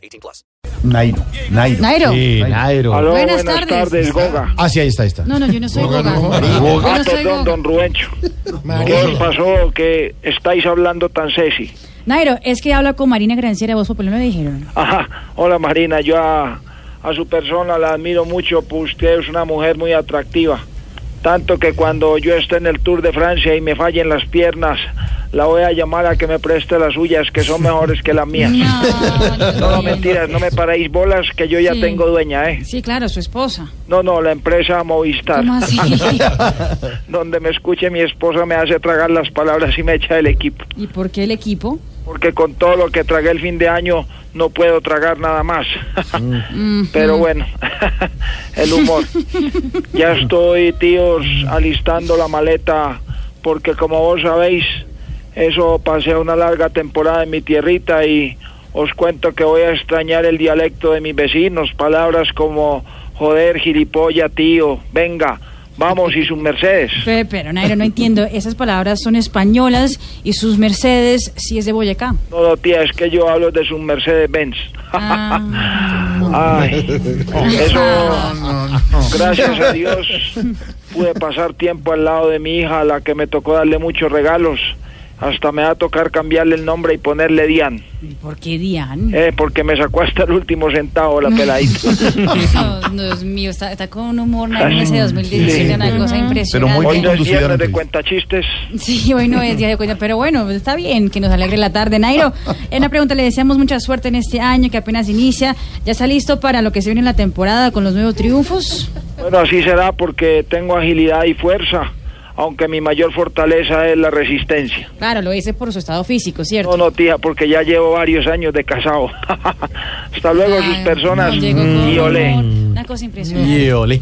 18 plus. Nairo. Nairo. Nairo. Sí, Nairo. Aló, Buenas buenas, tardes. tardes. Goga. Ah, sí, ahí está, ahí está. No, no, yo no soy Goga. Ah, no soy perdón, Goga. don Rubencho. ¿Qué os pasó que estáis hablando tan sexy? Nairo, es que habla con Marina Granciera, vos popular me dijeron. Ajá, hola Marina, yo a, a su persona la admiro mucho, pues usted es una mujer muy atractiva. Tanto que cuando yo esté en el Tour de Francia y me fallen las piernas, la voy a llamar a que me preste las suyas, que son mejores que las mías. No, No, no, mentiras, no me paréis bolas, que yo ya Sí. tengo dueña, ¿eh? Sí, claro, su esposa. No, no, la empresa Movistar. ¿Cómo así? Donde me escuche mi esposa me hace tragar las palabras y me echa el equipo. ¿Y por qué el equipo? Porque con todo lo que tragué el fin de año no puedo tragar nada más. Mm, Pero bueno, el humor. Ya estoy, tíos, alistando la maleta porque como vos sabéis, eso pasé una larga temporada en mi tierrita y os cuento que voy a extrañar el dialecto de mis vecinos, palabras como joder, gilipolla, tío, venga, vamos y sus mercedes. Pe- Pero, Nairo, no entiendo. Esas palabras son españolas y sus Mercedes sí es de Boyacá. No, no, tía, es que yo hablo de sus Mercedes Benz. Ah, Ay, eso, gracias a Dios, pude pasar tiempo al lado de mi hija, a la que me tocó darle muchos regalos. Hasta me va a tocar cambiarle el nombre y ponerle Dian, ¿y ¿por qué Dian? eh, porque me sacó hasta el último centavo la peladita. No, Dios mío, está, está con un humor Nairo, en ese 2017, una cosa impresionante. muy Hoy no es viernes de antes. cuentachistes. Sí, hoy no es día de cuenta, pero bueno, está bien que nos alegre la tarde. Nairo, en una pregunta le deseamos mucha suerte en este año que apenas inicia. ¿Ya está listo para lo que se viene en la temporada con los nuevos triunfos? Bueno, así será porque tengo agilidad y fuerza, aunque mi mayor fortaleza es la resistencia. Claro, lo dice por su estado físico, ¿cierto? No, no, tía, porque ya llevo varios años de casado. Hasta luego, sus personas. no, con Y olé. Una cosa impresionante. Y ole.